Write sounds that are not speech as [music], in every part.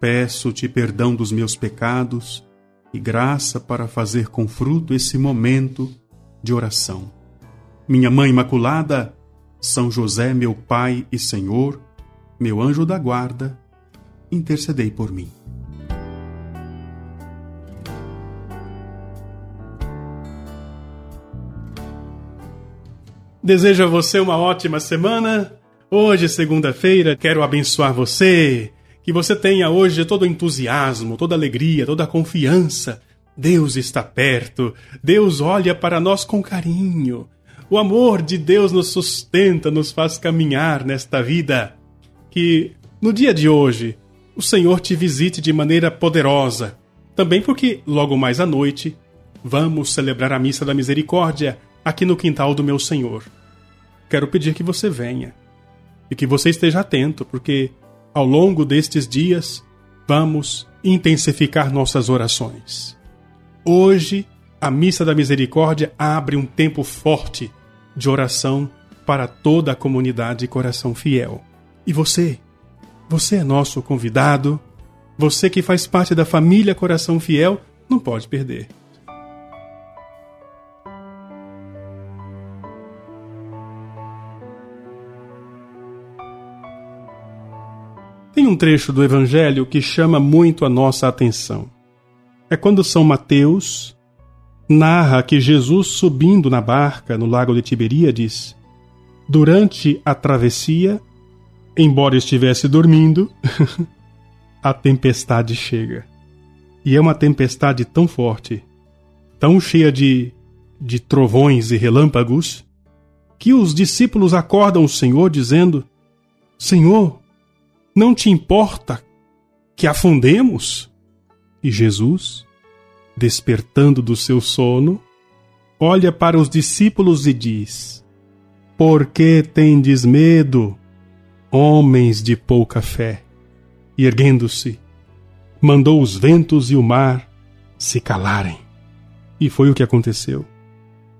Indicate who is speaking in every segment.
Speaker 1: Peço-te perdão dos meus pecados e graça para fazer com fruto esse momento de oração. Minha Mãe Imaculada, São José, meu Pai e Senhor, meu anjo da guarda, intercedei por mim. Desejo a você uma ótima semana. Hoje, segunda-feira, quero abençoar você que você tenha hoje todo o entusiasmo, toda alegria, toda a confiança. Deus está perto, Deus olha para nós com carinho. O amor de Deus nos sustenta, nos faz caminhar nesta vida. Que no dia de hoje o Senhor te visite de maneira poderosa. Também porque logo mais à noite vamos celebrar a missa da misericórdia aqui no quintal do meu Senhor. Quero pedir que você venha e que você esteja atento, porque ao longo destes dias, vamos intensificar nossas orações. Hoje, a Missa da Misericórdia abre um tempo forte de oração para toda a comunidade Coração Fiel. E você? Você é nosso convidado. Você que faz parte da família Coração Fiel, não pode perder. Tem um trecho do Evangelho que chama muito a nossa atenção. É quando São Mateus narra que Jesus, subindo na barca no lago de Tiberíades, durante a travessia, embora estivesse dormindo, [laughs] a tempestade chega. E é uma tempestade tão forte, tão cheia de, de trovões e relâmpagos, que os discípulos acordam o Senhor dizendo: Senhor, não te importa que afundemos? E Jesus, despertando do seu sono, olha para os discípulos e diz: Por que tendes medo, homens de pouca fé? E erguendo-se, mandou os ventos e o mar se calarem. E foi o que aconteceu.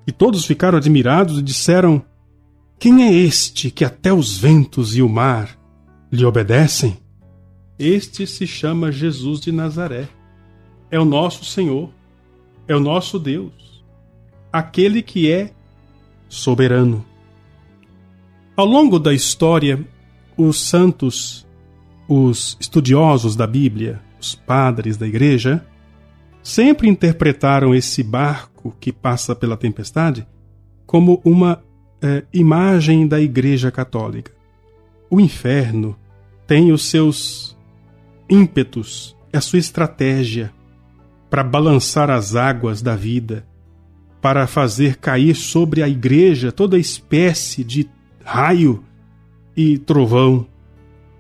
Speaker 1: E todos ficaram admirados e disseram: Quem é este que até os ventos e o mar lhe obedecem? Este se chama Jesus de Nazaré. É o nosso Senhor, é o nosso Deus, aquele que é soberano. Ao longo da história, os santos, os estudiosos da Bíblia, os padres da igreja, sempre interpretaram esse barco que passa pela tempestade como uma é, imagem da Igreja Católica. O inferno tem os seus ímpetos, a sua estratégia para balançar as águas da vida, para fazer cair sobre a igreja toda espécie de raio e trovão,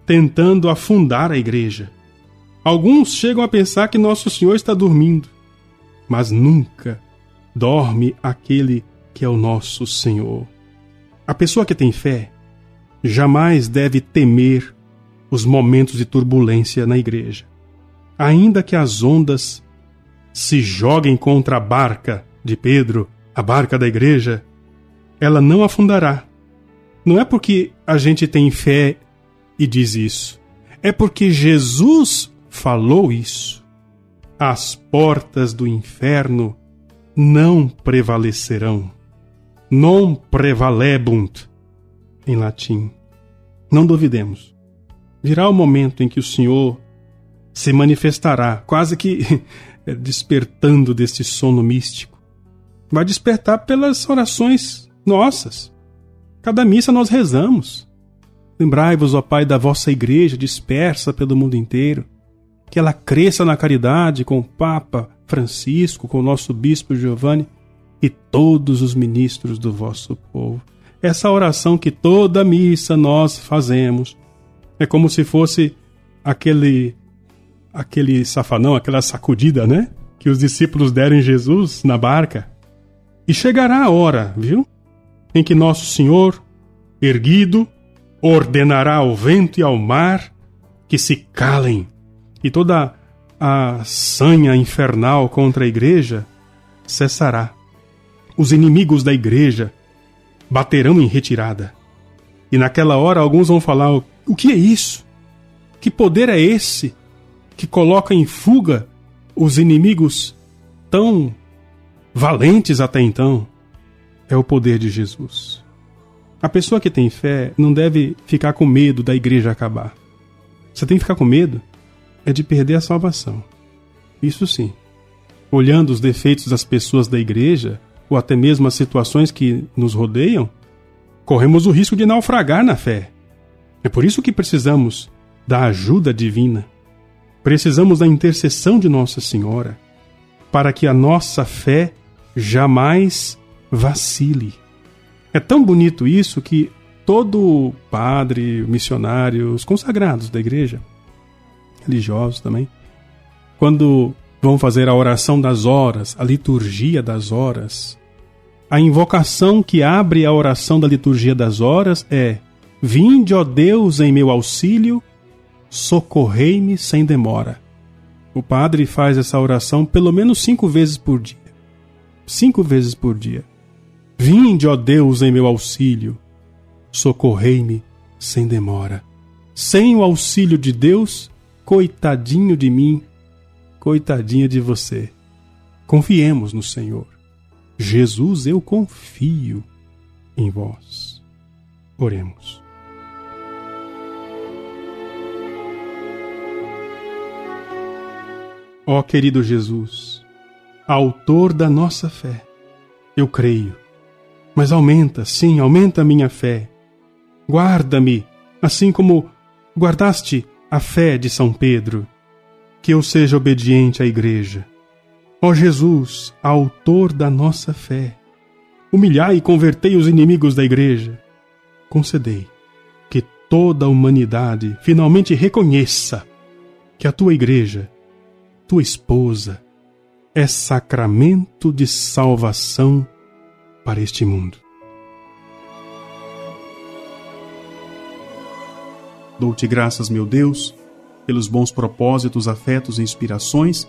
Speaker 1: tentando afundar a igreja. Alguns chegam a pensar que Nosso Senhor está dormindo, mas nunca dorme aquele que é o nosso Senhor. A pessoa que tem fé jamais deve temer os momentos de turbulência na igreja. Ainda que as ondas se joguem contra a barca de Pedro, a barca da igreja, ela não afundará. Não é porque a gente tem fé e diz isso. É porque Jesus falou isso. As portas do inferno não prevalecerão. Non prevalebunt, em latim. Não duvidemos virá o momento em que o Senhor se manifestará, quase que [laughs] despertando deste sono místico. Vai despertar pelas orações nossas. Cada missa nós rezamos. Lembrai-vos, ó Pai, da vossa igreja dispersa pelo mundo inteiro, que ela cresça na caridade com o Papa Francisco, com o nosso Bispo Giovanni e todos os ministros do vosso povo. Essa oração que toda missa nós fazemos, é como se fosse aquele aquele safanão, aquela sacudida, né? Que os discípulos deram em Jesus na barca. E chegará a hora, viu? Em que nosso Senhor, erguido, ordenará ao vento e ao mar que se calem, e toda a sanha infernal contra a igreja cessará. Os inimigos da igreja baterão em retirada. E naquela hora alguns vão falar: o que é isso? Que poder é esse que coloca em fuga os inimigos tão valentes até então? É o poder de Jesus. A pessoa que tem fé não deve ficar com medo da igreja acabar. Você tem que ficar com medo é de perder a salvação. Isso sim. Olhando os defeitos das pessoas da igreja, ou até mesmo as situações que nos rodeiam, corremos o risco de naufragar na fé. É por isso que precisamos da ajuda divina. Precisamos da intercessão de Nossa Senhora para que a nossa fé jamais vacile. É tão bonito isso que todo padre, missionário, os consagrados da igreja, religiosos também, quando vão fazer a oração das horas, a liturgia das horas, a invocação que abre a oração da liturgia das horas é: Vinde, ó Deus, em meu auxílio, socorrei-me sem demora. O padre faz essa oração pelo menos cinco vezes por dia. Cinco vezes por dia. Vinde, ó Deus, em meu auxílio, socorrei-me sem demora. Sem o auxílio de Deus, coitadinho de mim, coitadinha de você. Confiemos no Senhor. Jesus, eu confio em vós. Oremos. Ó querido Jesus, autor da nossa fé, eu creio, mas aumenta, sim, aumenta a minha fé. Guarda-me, assim como guardaste a fé de São Pedro, que eu seja obediente à Igreja. Ó Jesus, autor da nossa fé, humilhai e convertei os inimigos da Igreja. Concedei que toda a humanidade finalmente reconheça que a tua Igreja tua esposa é sacramento de salvação para este mundo. Dou-te graças, meu Deus, pelos bons propósitos, afetos e inspirações